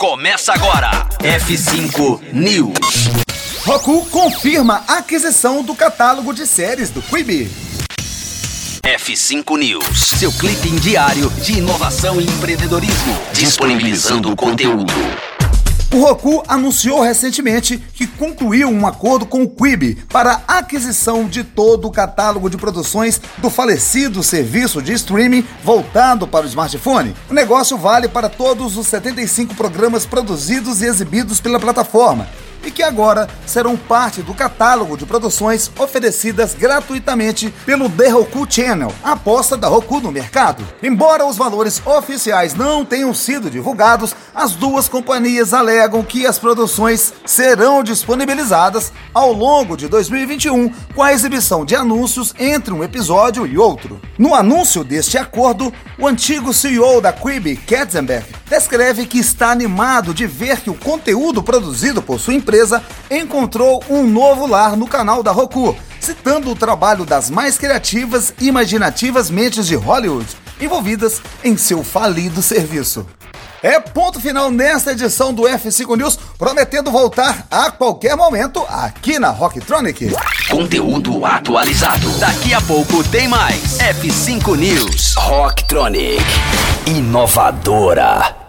Começa agora. F5 News. Roku confirma a aquisição do catálogo de séries do Quibi. F5 News, seu clipe diário de inovação e empreendedorismo, disponibilizando o conteúdo. O Roku anunciou recentemente que concluiu um acordo com o Quibi para aquisição de todo o catálogo de produções do falecido serviço de streaming voltado para o smartphone. O negócio vale para todos os 75 programas produzidos e exibidos pela plataforma e que agora serão parte do catálogo de produções oferecidas gratuitamente pelo The Roku Channel, a aposta da Roku no mercado. Embora os valores oficiais não tenham sido divulgados, as duas companhias alegam que as produções serão disponibilizadas ao longo de 2021 com a exibição de anúncios entre um episódio e outro. No anúncio deste acordo, o antigo CEO da Quibi, Katzenberg, descreve que está animado de ver que o conteúdo produzido por sua empresa encontrou um novo lar no canal da Roku, citando o trabalho das mais criativas e imaginativas mentes de Hollywood envolvidas em seu falido serviço. É ponto final nesta edição do F5 News, prometendo voltar a qualquer momento aqui na Rocktronic. Conteúdo atualizado. Daqui a pouco tem mais. F5 News. Rocktronic. Inovadora.